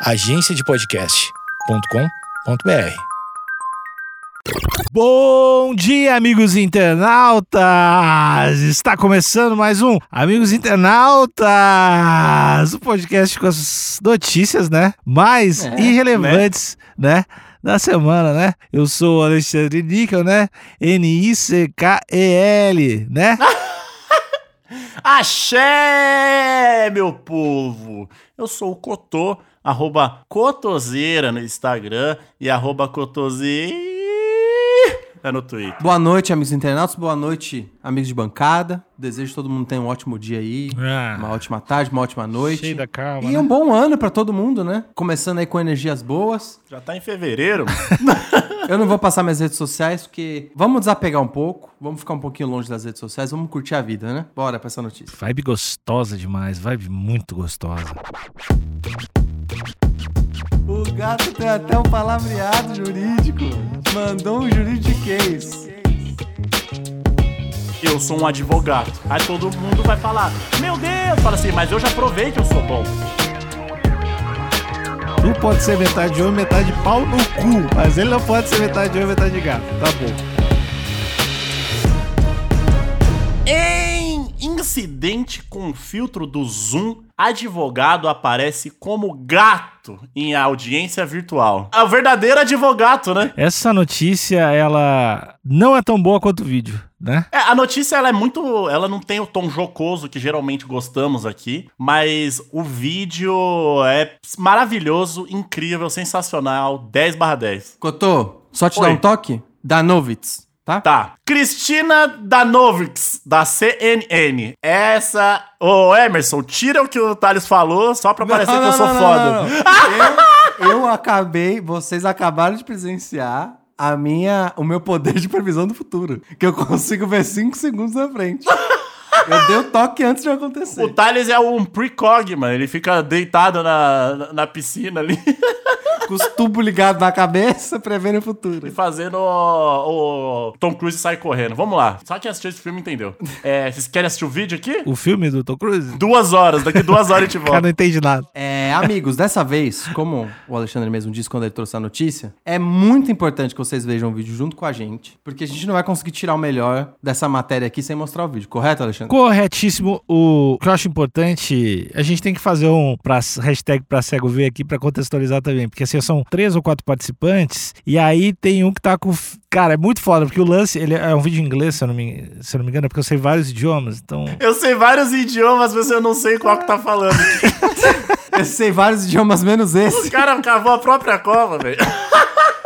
agenciadepodcast.com.br. Bom dia, amigos internautas! Está começando mais um Amigos Internautas, o podcast com as notícias, né? Mais É, irrelevantes, né? Da semana, né? Eu sou o Alexandre Níquel, né? N-I-C-K-E-L, né? Axé, meu povo! Eu sou o Cotô, arroba Cotoseira no Instagram e arroba Cotoseira no Twitter. Boa noite, amigos internautas. Boa noite, amigos de bancada. Desejo que todo mundo tenha um ótimo dia aí. Ah. Uma ótima tarde, uma ótima noite. Cheio da calma, E né? um bom ano pra todo mundo, né? Começando aí com energias boas. Já tá em fevereiro? Eu não vou passar minhas redes sociais porque vamos desapegar um pouco, vamos ficar um pouquinho longe das redes sociais, vamos curtir a vida, né? Bora pra essa notícia. Vibe gostosa demais, vibe muito gostosa. O gato tem até um palavreado jurídico. Mandou um juridiquês. eu sou um advogado. Aí todo mundo vai falar, meu Deus! Fala assim, mas eu já provei que eu sou bom. Tu pode ser metade homem, metade pau no cu, mas ele não pode ser metade homem, metade gato. Tá bom. Em incidente com filtro do Zoom, advogado aparece como gato em audiência virtual. É o verdadeiro advogado, né? Essa notícia, ela não é tão boa quanto o vídeo, né? É, a notícia ela é muito. Ela não tem o tom jocoso que geralmente gostamos aqui, mas o vídeo é maravilhoso, incrível, sensacional. 10 barra 10. Cotô, só te Oi. dar um toque? Danovitz, tá? Tá. Cristina Danovics, da CNN. Essa. Ô, Emerson, tira o que o Thales falou só pra parecer que eu sou foda. Eu, eu acabei, vocês acabaram de presenciar a minha, o meu poder de previsão do futuro. Que eu consigo ver 5 segundos na frente. Eu dei o toque antes de acontecer. O Thales é um precog, mano. Ele fica deitado na, na, na piscina ali, Com os tubos ligados na cabeça, prevendo o futuro. fazendo o, o Tom Cruise sair correndo. Vamos lá. Só quem assistiu esse filme entendeu. É, vocês querem assistir o vídeo aqui? O filme do Tom Cruise? Duas horas. Daqui duas horas a gente cara volta. não entende nada. É, amigos, dessa vez, como o Alexandre mesmo disse quando ele trouxe a notícia, é muito importante que vocês vejam o vídeo junto com a gente, porque a gente não vai conseguir tirar o melhor dessa matéria aqui sem mostrar o vídeo, correto, Alexandre? Corretíssimo. O que eu acho importante, a gente tem que fazer um pra, hashtag pra cego ver aqui pra contextualizar também. Porque assim, são três ou quatro participantes, e aí tem um que tá com. Cara, é muito foda, porque o lance, ele é um vídeo em inglês, se eu não me, se eu não me engano, é porque eu sei vários idiomas, então. Eu sei vários idiomas, mas eu não sei qual que tá falando. Eu sei vários idiomas menos O esse. cara cavou a própria cova, velho.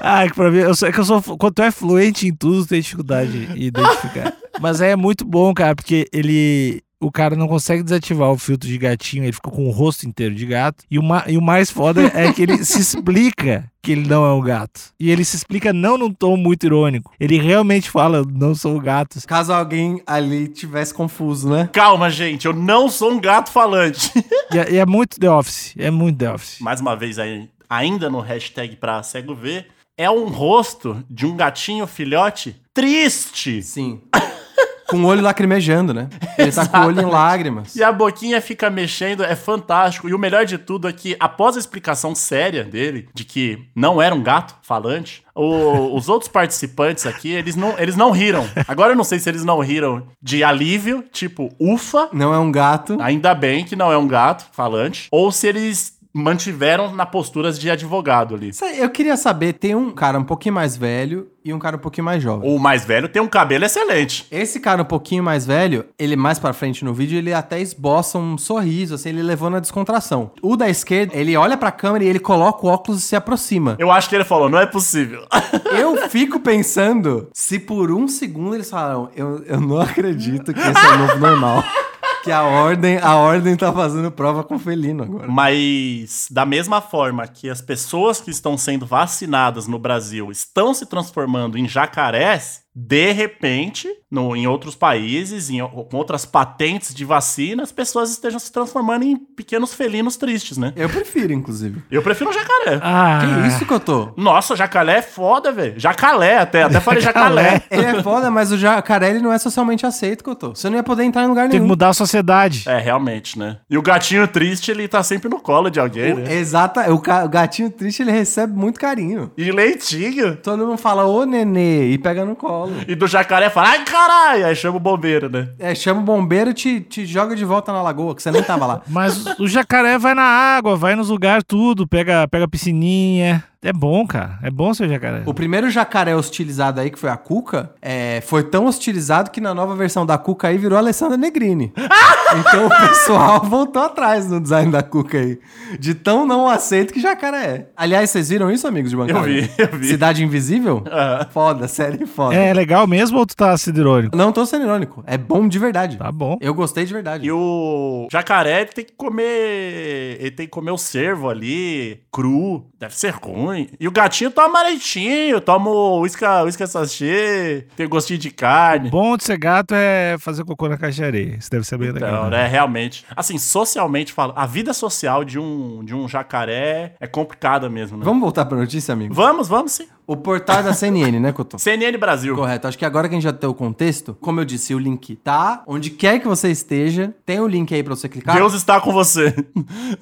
Ah, que pra mim, eu sou, é que eu sou. Quando tu é fluente em tudo, tu tem dificuldade em identificar. Mas é muito bom, cara, porque ele. O cara não consegue desativar o filtro de gatinho, ele fica com o rosto inteiro de gato. E o, ma- e o mais foda é que ele se explica que ele não é um gato. E ele se explica não num tom muito irônico. Ele realmente fala, "Eu não sou um gato. Caso alguém ali tivesse confuso, né? Calma, gente. Eu não sou um gato falante. E é, e é muito The Office. É muito The Office. Mais uma vez aí, ainda no hashtag pra cego ver, é um rosto de um gatinho filhote triste. Sim. com o olho lacrimejando, né? Ele tá com o olho em lágrimas. E a boquinha fica mexendo, é fantástico. E o melhor de tudo é que, após a explicação séria dele, de que não era um gato falante, o- os outros participantes aqui, eles não, eles não riram. Agora eu não sei se eles não riram de alívio, tipo, ufa, Não é um gato. ainda bem que não é um gato falante, ou se eles mantiveram na posturas de advogado ali. Eu queria saber, tem um cara um pouquinho mais velho e um cara um pouquinho mais jovem. O mais velho tem um cabelo excelente. Esse cara um pouquinho mais velho, ele mais pra frente no vídeo, ele até esboça um sorriso, assim, ele levou na descontração. O da esquerda, ele olha pra câmera e ele coloca o óculos e se aproxima. Eu acho que ele falou, não é possível. Eu fico pensando se por um segundo eles falaram, eu, eu não acredito que esse é o novo normal. Que a ordem, a ordem tá fazendo prova com felino agora. Mas, da mesma forma que as pessoas que estão sendo vacinadas no Brasil estão se transformando em jacarés, de repente, no, em outros países, em, com outras patentes de vacina, as pessoas estejam se transformando em pequenos felinos tristes, né? Eu prefiro, inclusive. Eu prefiro o jacaré. Ah, Que isso que eu tô? Nossa, jacaré é foda, velho. Jacalé até. Até falei jacalé. Ele é foda, mas o jacaré ele não é socialmente aceito que eu tô. Você não ia poder entrar em lugar Tem que nenhum. mudar a sociedade. É, realmente, né? E o gatinho triste, ele tá sempre no colo de alguém, O- né? Exata, o, o gatinho triste ele recebe muito carinho. E leitinho. Todo mundo fala, ô nenê, e pega no colo. E do jacaré fala, ai caralho, aí chama o bombeiro, né? É, chama o bombeiro e te, te joga de volta na lagoa, que você nem tava lá. Mas o jacaré vai na água, vai nos lugares tudo, pega, pega piscininha. É bom, cara. É bom ser jacaré. O primeiro jacaré hostilizado aí, que foi a Cuca, é, foi tão hostilizado que na nova versão da Cuca aí virou a Alessandra Negrini. então o pessoal voltou atrás no design da Cuca aí. De tão não aceito que jacaré é. Aliás, vocês viram isso, amigos de bancada? Eu vi, eu vi. Cidade Invisível? Ah. Foda, série foda. É legal mesmo ou tu tá sendo irônico? Não tô sendo irônico. É bom de verdade. Tá bom. Eu gostei de verdade. E o jacaré ele tem que comer. Ele tem que comer o cervo ali, cru. Deve ser ruim. E o gatinho toma leitinho, toma o uísque uísque sachê, tem gostinho de carne. Bom de ser gato é fazer cocô na caixa de areia. Isso deve ser bem legal. Então, né? né, realmente. Assim, socialmente falando, a vida social de um, de um jacaré é complicada mesmo, né? Vamos voltar pra notícia, amigo? Vamos, vamos sim. O portal é da CNN, né, Couto? CNN Brasil. Correto. Acho que agora que a gente já tem o contexto, como eu disse, o link tá onde quer que você esteja. Tem o link aí pra você clicar. Deus está com você.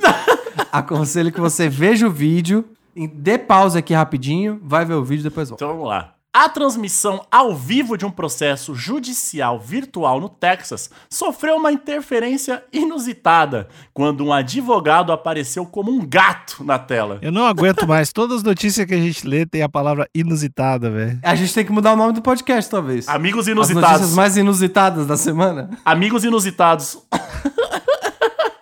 Aconselho que você veja o vídeo, dê pausa aqui rapidinho, vai ver o vídeo e depois volta. Então vamos lá. A transmissão ao vivo de um processo judicial virtual no Texas sofreu uma interferência inusitada quando um advogado apareceu como um gato na tela. Eu não aguento mais. Todas as notícias que a gente lê tem a palavra inusitada, velho. A gente tem que mudar o nome do podcast, talvez. Amigos As notícias inusitados. mais inusitadas da semana. Amigos inusitados.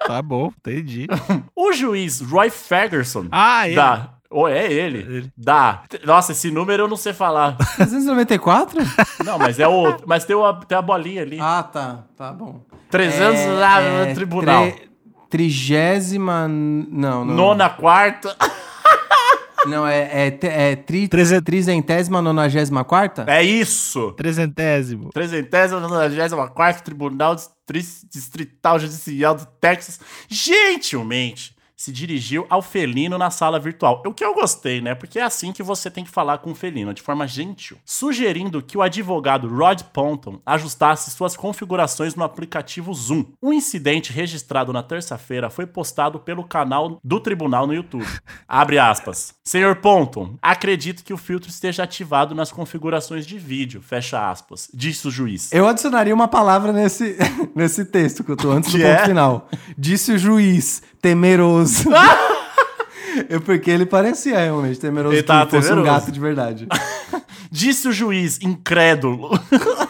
Tá bom, entendi. O juiz Roy Ferguson Ah, ele. da. Ou é ele? Ele. Da. Nossa, esse número eu não sei falar. 394? Não, mas é o. Mas tem, o, tem a bolinha ali. ah, tá. Tá bom. 300 É, lá é, no tribunal. tre- Trigésima. Não, não. Nona, quarta. Não, é, é, é tri, Treze- trizentésima, nonagésima quarta? É isso. Trezentésimo. Trezentésima, nonagésima quarta Tribunal Distri- Distrital Judicial do Texas, gentilmente se dirigiu ao felino na sala virtual. O que eu gostei, né? Porque é assim que você tem que falar com o felino, de forma gentil. Sugerindo que o advogado Rod Ponton ajustasse suas configurações no aplicativo Zoom. Um incidente registrado na terça-feira foi postado pelo canal do tribunal no YouTube. Abre aspas. Senhor Ponton, acredito que o filtro esteja ativado nas configurações de vídeo. Fecha aspas. Disse o juiz. Eu adicionaria uma palavra nesse, nesse texto que eu tô antes do ponto é? final. Disse o juiz, temeroso. É porque ele parecia realmente temeroso Ele que fosse um temeroso. gato de verdade. Disse o juiz, incrédulo.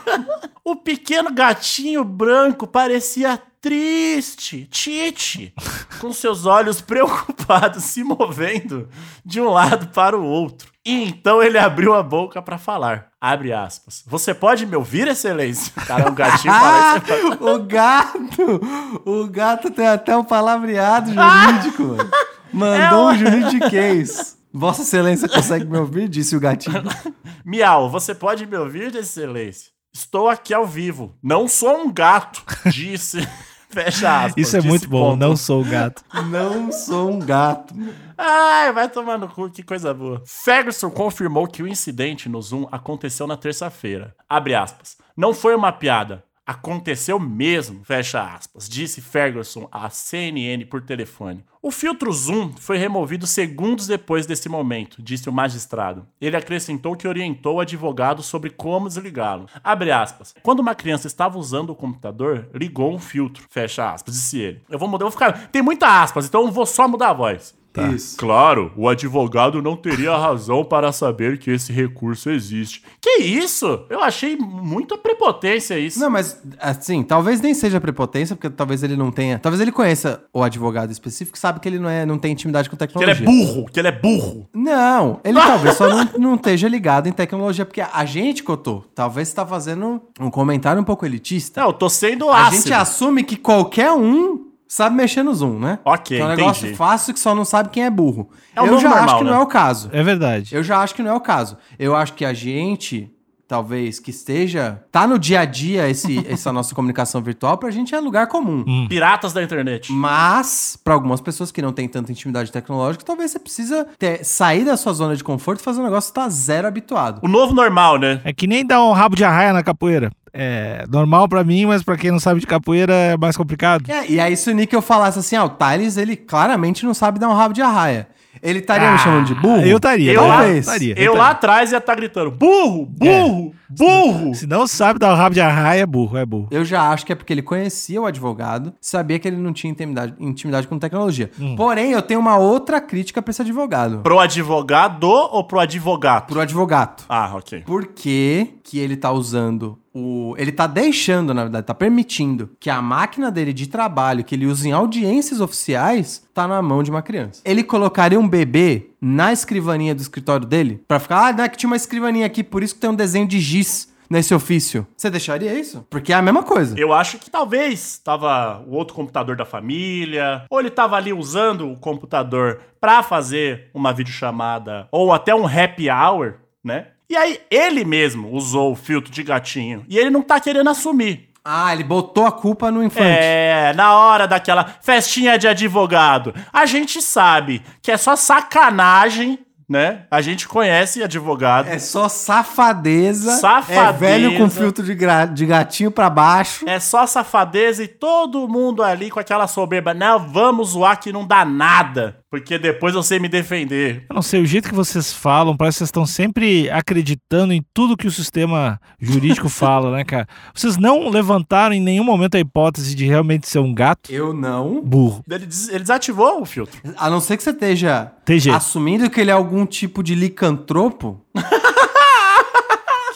o pequeno gatinho branco parecia triste, Tite, com seus olhos preocupados se movendo de um lado para o outro. E então ele abriu a boca para falar. Abre aspas. Você pode me ouvir, excelência? Cara, é um gatinho Ah, parece... o gato! O gato tem até um palavreado jurídico, mano. Mandou É um juridiquês. Vossa Excelência consegue me ouvir? Disse o gatinho. Miau, você pode me ouvir, excelência? Estou aqui ao vivo. Não sou um gato, disse. Fecha aspas. Isso é muito bom. ponto. Não sou o gato. Não sou um gato. Ai, vai tomar no cu, que coisa boa. Ferguson confirmou que o incidente no Zoom aconteceu na terça-feira. Abre aspas. Não foi uma piada. Aconteceu mesmo, fecha aspas, disse Ferguson à CNN por telefone. O filtro Zoom foi removido segundos depois desse momento, disse o magistrado. Ele acrescentou que orientou o advogado sobre como desligá-lo. Abre aspas. Quando uma criança estava usando o computador, ligou um filtro, fecha aspas, disse ele. Eu vou mudar, eu vou ficar. Tem muita aspas, então eu vou só mudar a voz. Isso. Claro, o advogado não teria razão para saber que esse recurso existe. Que isso? Eu achei muita prepotência isso. Não, mas assim, talvez nem seja prepotência, porque talvez ele não tenha. Talvez ele conheça o advogado específico sabe que ele não, é, não tem intimidade com que ele tecnologia. é burro, que ele é burro. Não, ele talvez só não, não esteja ligado em tecnologia, porque a gente, Cotô, talvez está fazendo um comentário um pouco elitista. Não, eu tô sendo a ácido. gente assume que qualquer um sabe mexer no Zoom, né? Ok, Que é um negócio entendi. fácil que só não sabe quem é burro. É o Eu já normal, acho que né? não é o caso. É verdade. Eu já acho que não é o caso. Eu acho que a gente talvez, que esteja. Tá no dia a dia esse, essa nossa comunicação virtual, pra gente é lugar comum. Piratas da internet. Mas, pra algumas pessoas que não têm tanta intimidade tecnológica, talvez você precisa ter- sair da sua zona de conforto e fazer um negócio que tá zero habituado. O novo normal, né? É que nem dar um rabo de arraia na capoeira. É normal pra mim, mas pra quem não sabe de capoeira é mais complicado. É, e aí se o Níquel falasse assim, ah, o Thales, ele claramente não sabe dar um rabo de arraia. Ele estaria me chamando de burro? Eu estaria. Eu lá- eu estaria. Eu lá atrás ia estar gritando: burro, burro, burro. Se não sabe dar um rabo de arraia, é burro, é burro. Eu já acho que é porque ele conhecia o advogado, sabia que ele não tinha intimidade, intimidade com tecnologia. Porém, eu tenho uma outra crítica pra esse advogado. Pro advogado ou pro advogado? Pro advogado. Ah, ok. Por que, que ele tá usando o. Ele tá deixando, na verdade, tá permitindo que a máquina dele de trabalho, que ele usa em audiências oficiais, tá na mão de uma criança. Ele colocaria um bebê na escrivaninha do escritório dele pra ficar, ah, não é que tinha uma escrivaninha aqui, por isso que tem um desenho de giz nesse ofício. Você deixaria isso? Porque é a mesma coisa. Eu acho que talvez tava o outro computador da família, ou ele tava ali usando o computador pra fazer uma videochamada, ou até um happy hour, né? E aí ele mesmo usou o filtro de gatinho e ele não tá querendo assumir. Ah, ele botou a culpa no infante. É, na hora daquela festinha de advogado. A gente sabe que é só sacanagem, né? A gente conhece advogado. É só safadeza. Safadeza. É velho com filtro de, de gatinho pra baixo. É só safadeza e todo mundo ali com aquela soberba. Não, vamos zoar que não dá nada. Porque depois eu sei me defender. Eu não sei, o jeito que vocês falam, parece que vocês estão sempre acreditando em tudo que o sistema jurídico fala, né, cara? Vocês não levantaram em nenhum momento a hipótese de realmente ser um gato Eu não. burro. Ele, des- ele desativou o filtro. A não ser que você esteja TG. assumindo que ele é algum tipo de licantropo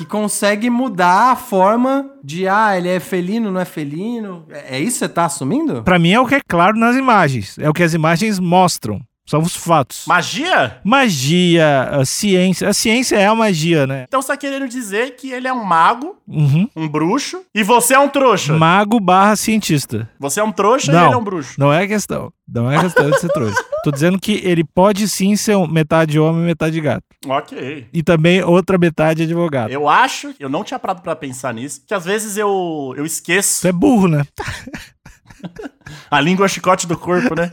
que consegue mudar a forma de, ah, ele é felino, não é felino. É é isso que você tá assumindo? Pra mim é o que é claro nas imagens. É o que as imagens mostram. São os fatos. Magia? Magia, a ciência. A ciência é a magia, né? Então você tá querendo dizer que ele é um mago, Uhum. um bruxo, e você é um trouxa. Mago barra cientista. Você é um trouxa e Não. ele é um bruxo. Não é questão. Não é questão de ser trouxa. Tô dizendo que ele pode sim ser metade homem e metade gato. Ok. E também outra metade advogado. Eu acho, eu não tinha parado pra pensar nisso, que às vezes eu, eu esqueço. Isso é burro, né? A língua é o chicote do corpo, né?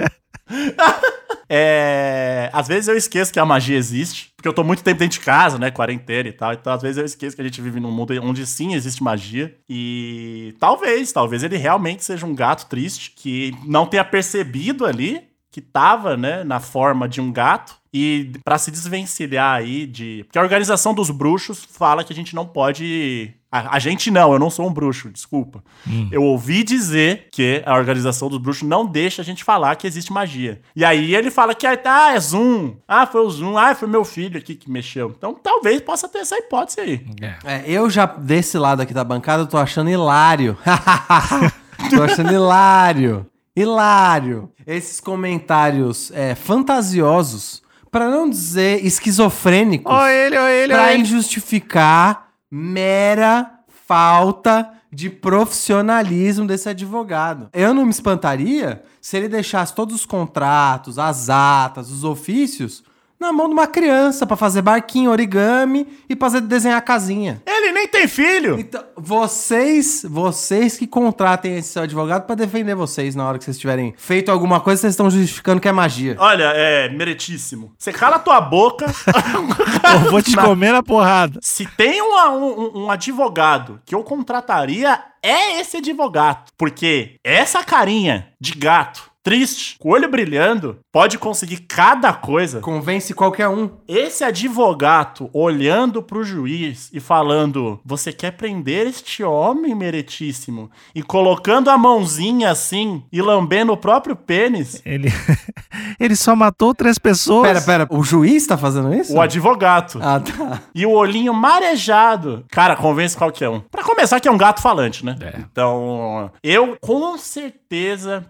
É, às vezes eu esqueço que a magia existe, porque eu tô muito tempo dentro de casa, né, quarentena e tal, então às vezes eu esqueço que a gente vive num mundo onde sim existe magia, e talvez, talvez ele realmente seja um gato triste, que não tenha percebido ali que tava, né, na forma de um gato, e pra se desvencilhar aí de... Porque a organização dos bruxos fala que a gente não pode... A, a gente não, eu não sou um bruxo, desculpa. Eu ouvi dizer que a organização dos bruxos não deixa a gente falar que existe magia. E aí ele fala que ah, é Zoom. Ah, foi o Zoom. Ah, foi meu filho aqui que mexeu. Então talvez possa ter essa hipótese aí. É, eu já, desse lado aqui da bancada, eu tô achando hilário. tô achando hilário. Hilário. Esses comentários é, fantasiosos, pra não dizer esquizofrênicos. Olha ele, olha ele, pra ele. injustificar mera falta de profissionalismo desse advogado. Eu não me espantaria se ele deixasse todos os contratos, as atas, os ofícios na mão de uma criança pra fazer barquinho, origami e fazer desenhar casinha. Ele nem tem filho. Então, vocês, vocês que contratem esse seu advogado pra defender vocês na hora que vocês tiverem feito alguma coisa, vocês estão justificando que é magia. Olha, é meritíssimo. Você cala tua boca. Eu vou te comer na porrada. Se tem uma- um, um advogado que eu contrataria, é esse advogado. Porque essa carinha de gato, triste, com o olho brilhando, pode conseguir cada coisa. Convence qualquer um. Esse advogado olhando pro juiz e falando: Você quer prender este homem meritíssimo? E colocando a mãozinha assim e lambendo o próprio pênis. Ele, ele só matou três pessoas. Pera, pera, o juiz tá fazendo isso? O advogado. Ah, tá. E o olhinho marejado. Cara, convence qualquer um. Pra começar, que é um gato falante, né? É. Então, eu com certeza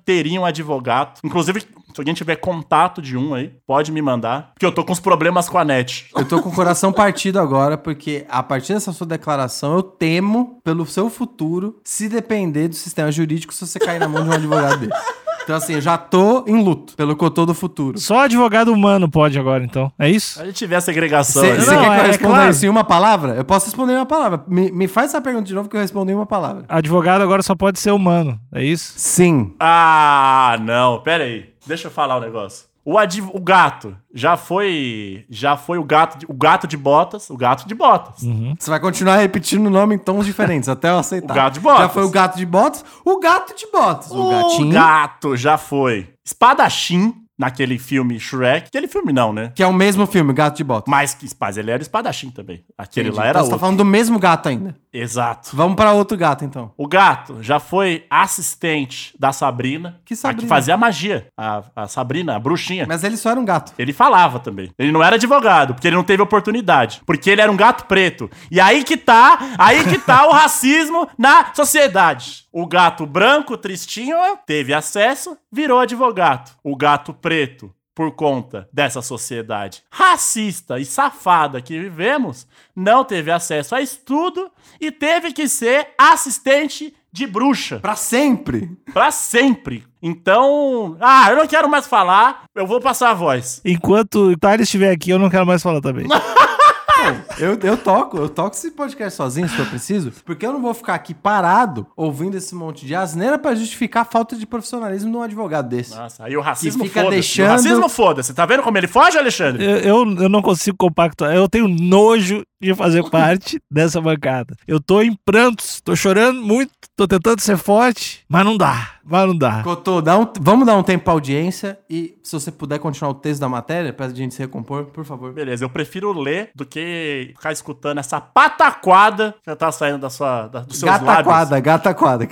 teria um advogado. Inclusive, se alguém tiver contato de um aí, pode me mandar. Porque eu tô com uns problemas com a net. Eu tô com o coração partido agora, porque a partir dessa sua declaração, eu temo pelo seu futuro se depender do sistema jurídico se você cair na mão de um advogado desse. Então, assim, eu já tô em luto pelo Cotô do futuro. Só advogado humano pode agora, então. É isso? A gente a segregação Você quer que eu é responda claro. isso em uma palavra? Eu posso responder em uma palavra. Me, me faz essa pergunta de novo que eu respondo em uma palavra. Advogado agora só pode ser humano. É isso? Sim. Ah, não, pera aí. Deixa eu falar um negócio. O, adv- o gato já foi. Já foi o gato, de- o gato de botas. O gato de botas. Você vai continuar repetindo o nome em tons diferentes, até eu aceitar. O gato de botas. Já foi o gato de botas, o gato de botas. O, O gatinho. gato já foi espadachim naquele filme Shrek. Aquele filme não, né? Que é o mesmo filme, Gato de Botas. Mas que mas ele era espadachim também. Aquele Entendi. lá era então você tá outro. falando do mesmo gato ainda. Exato. Vamos pra outro gato, então. O gato já foi assistente da Sabrina. Que A que Sabrina? fazia magia. A, a Sabrina, a bruxinha. Mas ele só era um gato. Ele falava também. Ele não era advogado, porque ele não teve oportunidade. Porque ele era um gato preto. E aí que tá, aí que tá o racismo na sociedade. O gato branco, tristinho, teve acesso, virou advogado. O gato preto, por conta dessa sociedade racista e safada que vivemos, não teve acesso a estudo e teve que ser assistente de bruxa. Pra sempre. Pra sempre. Então, ah, eu não quero mais falar, eu vou passar a voz. Enquanto o Thales estiver aqui, eu não quero mais falar também. Eu, eu toco, eu toco esse podcast sozinho, se for preciso, porque eu não vou ficar aqui parado ouvindo esse monte de asneira pra justificar a falta de profissionalismo de um advogado desse. Nossa, aí o racismo Que fica foda-se. deixando- O racismo foda-se. Tá vendo como ele foge, Alexandre? Eu, eu, eu não consigo compactuar. Eu tenho nojo de fazer parte dessa bancada. Eu tô em prantos, tô chorando muito, tô tentando ser forte, mas não dá. Mas não dá. Cotô, dá um- vamos dar um tempo pra audiência e se você puder continuar o texto da matéria pra gente se recompor, por favor. Beleza, eu prefiro ler do que ficar escutando essa pataquada que tá saindo da sua, da, dos seus Gata lábios. quadra, gata quadra.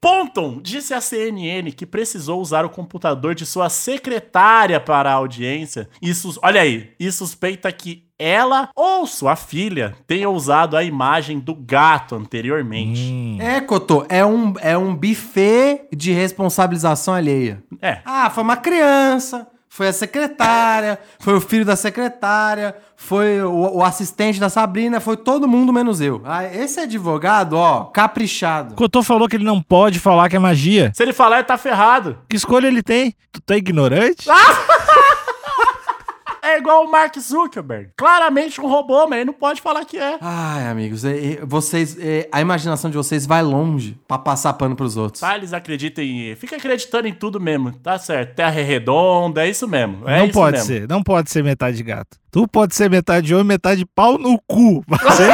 Ponton disse à CNN que precisou usar o computador de sua secretária para a audiência. E sus- olha aí, e suspeita que ela ou sua filha tenha usado a imagem do gato anteriormente. Hum. É, Cotô, é um, é um buffet de responsabilização alheia. É. Ah, foi uma criança, foi a secretária, foi o filho da secretária, foi o, o assistente da Sabrina, foi todo mundo menos eu. Ah, esse advogado, ó, caprichado. Cotô falou que ele não pode falar que é magia. Se ele falar, ele tá ferrado. Que escolha ele tem? Tu tá ignorante? É igual o Mark Zuckerberg. Claramente um robô, mas ele não pode falar que é. Ai, amigos, é- é- vocês, é, a imaginação de vocês vai longe pra passar pano pros outros. Tá, eles acreditam em. Fica acreditando em tudo mesmo. Tá certo. Terra é redonda, é isso mesmo. É não isso pode mesmo. ser, não pode ser metade gato. Tu pode ser metade homem, metade pau no cu. Mas ele,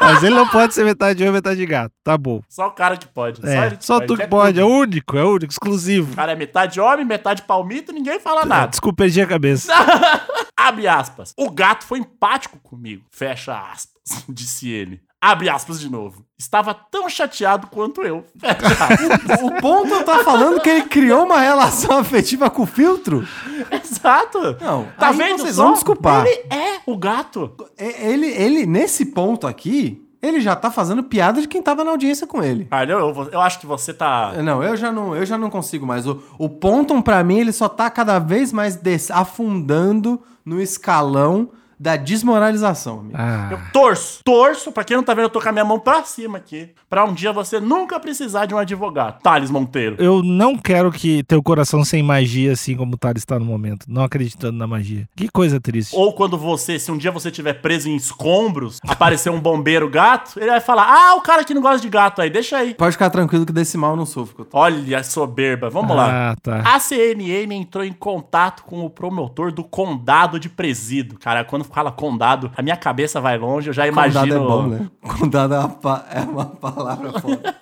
mas ele não pode ser metade homem, metade gato. Tá bom. Só o cara que pode. É, ele só tu Ele que é pode, é único, é o único, exclusivo. O cara é metade homem, metade palmito, ninguém fala nada. Desculpa, perdi a cabeça. Abre aspas. O gato foi empático comigo. Fecha aspas. Disse ele. Abre aspas de novo. Estava tão chateado quanto eu. Fecha aspas. O ponto tá falando que ele criou uma relação afetiva com o filtro? Exato. Não, tá vendo vocês só? vão desculpar. Ele é o gato. É, Ele, ele, nesse ponto aqui, ele já tá fazendo piada de quem tava na audiência com ele. Ah, eu, eu, acho que você tá. Não, eu já não, eu já não consigo mais. O, o Ponton, pra mim, ele só tá cada vez mais des- afundando no escalão da desmoralização. amigo. Ah, Eu torço, torço, pra quem não tá vendo, eu tô com a minha mão pra cima aqui. Pra um dia você nunca precisar de um advogado. Thales Monteiro. eu não quero que teu coração sem magia, assim como o Thales está no momento, não acreditando na magia. Que coisa triste. Ou quando você, se um dia você estiver preso em escombros, aparecer um bombeiro gato, ele vai falar: Ah, o cara que não gosta de gato aí, deixa aí. Pode ficar tranquilo que desse mal eu não sofro. Olha a soberba, vamos lá. Ah, tá. A CNN entrou em contato com o promotor do condado de Presido. Cara, quando fala condado, a minha cabeça vai longe, eu já imagino. Condado é bom, né? Condado é uma, é uma palavra foda.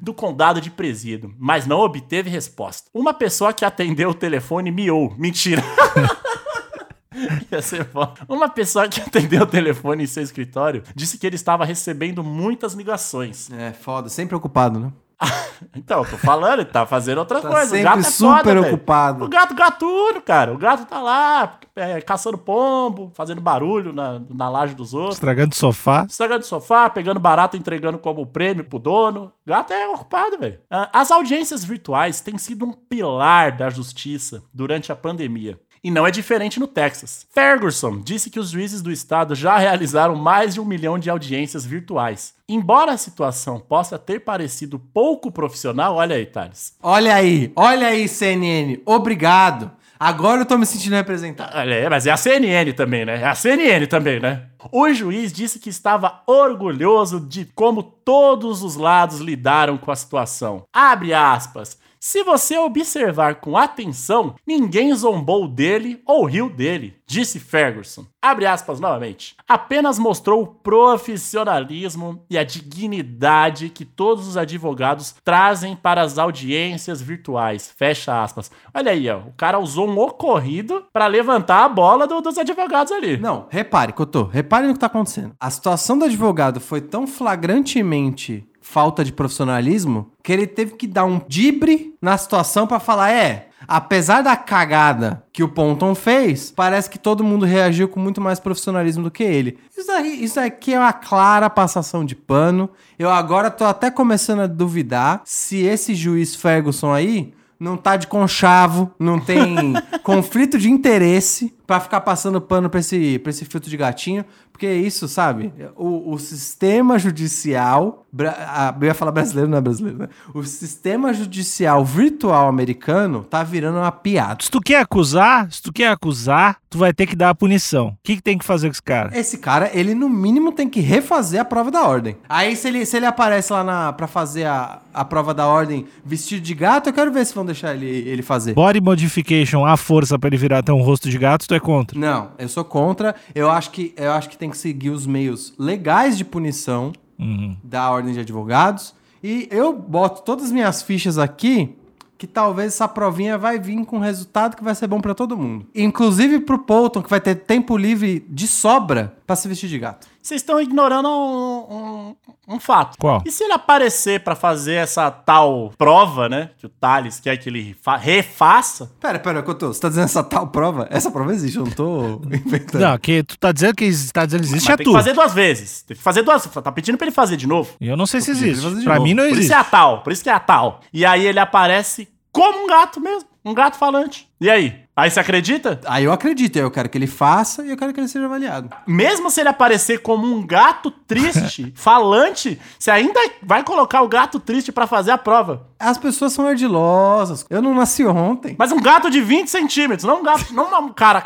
do condado de Presídio, mas não obteve resposta. Uma pessoa que atendeu o telefone miou. Mentira. Ia ser foda. Uma pessoa que atendeu o telefone em seu escritório disse que ele estava recebendo muitas ligações. É, foda. Sempre ocupado, né? Então, eu tô falando, ele tá fazendo outra Tá coisa. O sempre gato é super foda, ocupado. O gato gatuno, cara. O gato tá lá é, caçando pombo, fazendo barulho na, na laje dos outros. Estragando o sofá. Estragando sofá, pegando barato, entregando como prêmio pro dono. Gato é ocupado, velho. Ah, As audiências virtuais têm sido um pilar da justiça durante a pandemia. E não é diferente no Texas. Ferguson disse que os juízes do estado já realizaram mais de um milhão de audiências virtuais. Embora a situação possa ter parecido pouco profissional, olha aí, Thales. Olha aí, olha aí, CNN. Obrigado. Agora eu tô me sentindo representado. Olha, é, mas é a CNN também, né? É a CNN também, né? O juiz disse que estava orgulhoso de como todos os lados lidaram com a situação. Abre aspas. Se você observar com atenção, ninguém zombou dele ou riu dele, disse Ferguson. Abre aspas novamente. Apenas mostrou o profissionalismo e a dignidade que todos os advogados trazem para as audiências virtuais. Fecha aspas. Olha aí, ó. O cara usou um ocorrido para levantar a bola do- dos advogados ali. Não, repare, Cotô, repare no que tá acontecendo. A situação do advogado foi tão flagrantemente falta de profissionalismo que ele teve que dar um dibre na situação pra falar: é, apesar da cagada que o Ponton fez, parece que todo mundo reagiu com muito mais profissionalismo do que ele. Isso, aí, isso aqui é uma clara passação de pano. Eu agora tô até começando a duvidar se esse juiz Ferguson aí não tá de conchavo, não tem conflito de interesse pra ficar passando pano pra esse, pra esse filtro de gatinho. Porque é isso, sabe? O, o sistema judicial. ah, eu ia falar brasileiro, não é brasileiro, né? O sistema judicial virtual americano tá virando uma piada. Se tu quer acusar, se tu quer acusar, tu vai ter que dar a punição. O que, que tem que fazer com esse cara? Esse cara, ele no mínimo tem que refazer a prova da ordem. Aí, se ele, se ele aparece lá na, pra fazer a, a prova da ordem vestido de gato, eu quero ver se vão deixar ele, ele fazer. Body modification à força pra ele virar até um rosto de gato, tu é contra. Não, eu sou contra. Eu acho que, eu acho que tem que seguir os meios legais de punição Uhum. da ordem de advogados. E eu boto todas as minhas fichas aqui que talvez essa provinha vai vir com um resultado que vai ser bom pra todo mundo. Inclusive pro Polton, que vai ter tempo livre de sobra pra se vestir de gato. Vocês estão ignorando um, um- um fato. Qual? E se ele aparecer pra fazer essa tal prova, né? Que o Thales quer que ele fa- refaça? Pera, pera, Cotô, você tá dizendo essa tal prova? Essa prova existe, eu não tô inventando. Não, que tu tá dizendo que existe, tá dizendo que existe Mas é tem tu. que fazer duas vezes. Tem que fazer duas. Tá pedindo pra ele fazer de novo. Eu não sei se Eu existe. Pra novo. mim não Por isso existe. é a tal. Por isso que é a tal. E aí ele aparece como um gato mesmo. Um gato falante. E aí? Aí você acredita? Aí eu acredito, eu quero que ele faça e eu quero que ele seja avaliado. Mesmo se ele aparecer como um gato triste, falante, você ainda vai colocar o gato triste pra fazer a prova. As pessoas são ardilosas. Eu não nasci ontem. Mas um gato de 20 centímetros, não um gato, não um cara,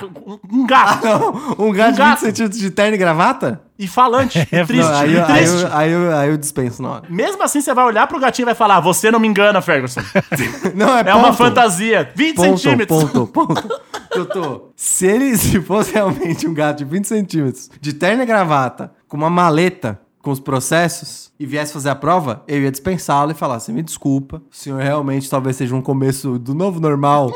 um, gato. Não, um gato Um de gato. 20 centímetros de terno e gravata? E falante, e triste, Não, aí, e eu, aí, triste. eu, aí, eu, aí eu dispenso na hora. Mesmo assim, você vai olhar pro gatinho e vai falar: Você não me engana, Ferguson. Não, é, É uma ponto. fantasia. 20 Ponto, centímetros. ponto, ponto. Doutor, se ele se fosse realmente um gato de 20 centímetros, de terno e gravata, com uma maleta com os processos, e viesse fazer a prova, eu ia dispensá-lo e falar assim, me desculpa, o senhor realmente talvez seja um começo do novo normal,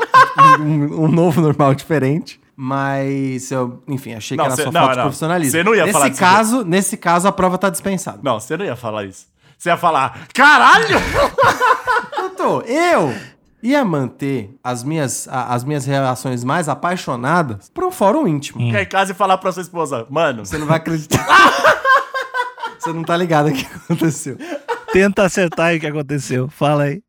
um, um novo normal diferente. Mas eu, enfim, achei Não, que era cê- só não, falta de não. profissionalismo. Cê não ia nesse falar caso, Nesse caso, a prova tá dispensada. Não, você não ia falar isso. Você ia falar: Caralho! Doutor, eu ia manter as minhas, a- as minhas relações mais apaixonadas para um fórum íntimo. Ficar em casa e falar pra sua esposa: Mano, Você não vai acreditar. Você não tá ligado o que aconteceu. Tenta acertar aí o que aconteceu. Fala aí.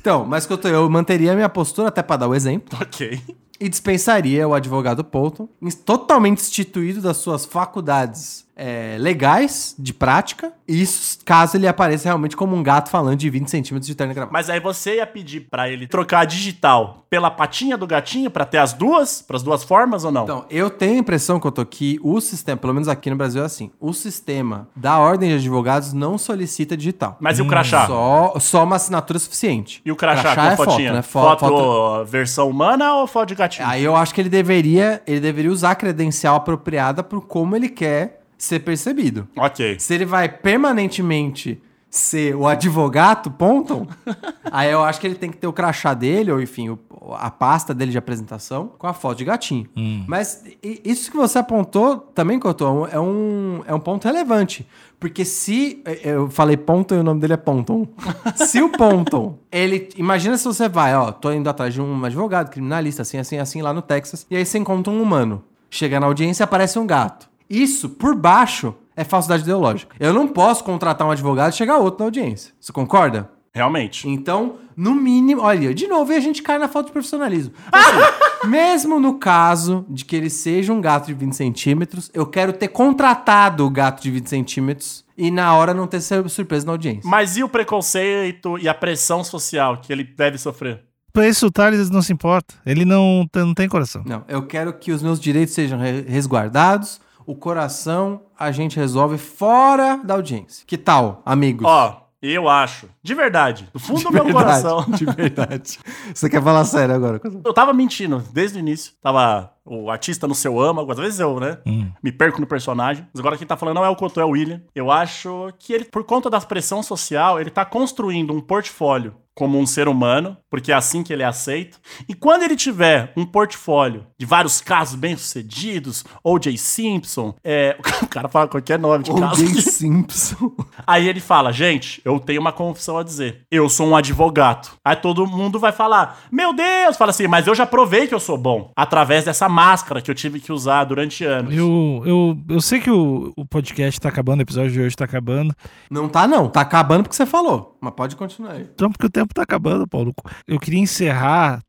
Então, mas que eu, tô- eu manteria a minha postura até para dar o exemplo ok. e dispensaria o advogado Polton, totalmente instituído das suas faculdades é, legais de prática, isso caso ele apareça realmente como um gato falando de 20 centímetros de terno e gravata. Mas aí você ia pedir pra ele trocar a digital pela patinha do gatinho pra ter as duas, pras duas formas ou não? Então, eu tenho a impressão que eu tô que o sistema, pelo menos aqui no Brasil é assim, o sistema da ordem de advogados não solicita digital. Mas e o crachá? Só, só uma assinatura suficiente. E o crachá, com é a fotinha? né? Fo- Foto, foto- versão humana ou foto de gatinho? Aí eu acho que ele deveria, ele deveria usar a credencial apropriada por como ele quer ser percebido. Ok. Se ele vai permanentemente ser o advogado, Ponton, aí eu acho que ele tem que ter o crachá dele, ou enfim, o- a pasta dele de apresentação com a foto de gatinho. Mas i- isso que você apontou também, Cotô, é um, é um ponto relevante. Porque se. Eu falei Ponton e o nome dele é Ponton. se o Ponton, ele. Imagina se você vai, ó, tô indo atrás de um advogado, criminalista, assim, assim, assim, lá no Texas, e aí você encontra um humano. Chega na audiência e aparece um gato. Isso, por baixo, é falsidade ideológica. Eu não posso contratar um advogado e chegar outro na audiência. Você concorda? Realmente. Então, no mínimo, olha, de novo, e a gente cai na falta de profissionalismo. Assim, mesmo no caso de que ele seja um gato de 20 centímetros, eu quero ter contratado o gato de 20 centímetros e na hora não ter sur- surpresa na audiência. Mas e o preconceito e a pressão social que ele deve sofrer? Pra isso o Thales não se importa. Ele não, tem- não tem coração. Não, eu quero que os meus direitos sejam re- resguardados. O coração a gente resolve fora da audiência. Que tal, amigos? Ó, eu acho, de verdade, do fundo do meu Verdade, coração. De verdade. Você quer falar sério agora? Eu tava mentindo desde o início. Tava o artista no seu âmago, às vezes eu, né? Me perco no personagem. Mas agora quem tá falando não é o Cotô, é o William. Eu acho que ele, por conta da pressão social, ele tá construindo um portfólio como um ser humano, porque é assim que ele é aceito. E quando ele tiver um portfólio de vários casos bem-sucedidos, O.J. Simpson, é, o cara fala qualquer nome de caso. O.J. Simpson. Aí ele fala, gente, eu tenho uma confissão a dizer. Eu sou um advogado. Aí todo mundo vai falar, meu Deus, fala assim, mas eu já provei que eu sou bom. Através dessa máscara que eu tive que usar durante anos. Eu, eu, eu sei que o, o podcast tá acabando, o episódio de hoje tá acabando. Não tá, não. Tá acabando porque você falou. Mas pode continuar aí. Então, porque o tempo tá acabando, Paulo. Eu queria encerrar.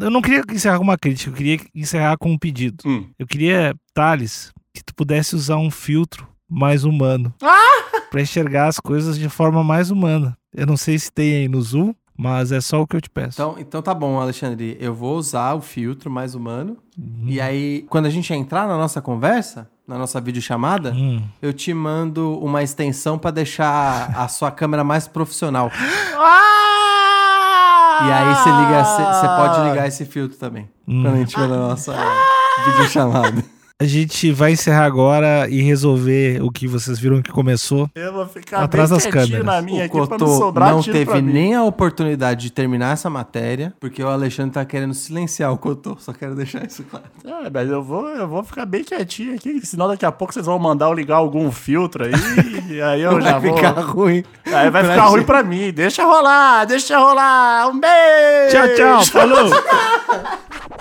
Eu não queria encerrar com uma crítica, eu queria encerrar com um pedido. Hum. Eu queria, Thales, que tu pudesse usar um filtro mais humano. Pra enxergar as coisas de forma mais humana. Eu não sei se tem aí no Zoom, mas é só o que eu te peço. Então, então tá bom, Alexandre. Eu vou usar o filtro mais humano. E aí, quando a gente entrar na nossa conversa, na nossa videochamada, Hum. eu te mando uma extensão pra deixar a sua câmera mais profissional. Ah! E aí você liga, você pode ligar esse filtro também. Hum. Quando a gente tiver na nossa videochamada. A gente vai encerrar agora e resolver o que vocês viram que começou. Eu vou ficar Atrás bem das quietinho câmeras. na minha O aqui pra não Cotô sobrar não pra teve mim. nem a oportunidade de terminar essa matéria, porque o Alexandre tá querendo silenciar o Cotô. Só quero deixar isso claro. Ah, mas eu vou, eu vou ficar bem quietinho aqui, senão daqui a pouco vocês vão mandar eu ligar algum filtro aí, e aí eu já Vai vou... ficar ruim. Aí vai ficar ruim gente. pra mim. Deixa rolar, deixa rolar. Um beijo! Tchau, tchau. Falou!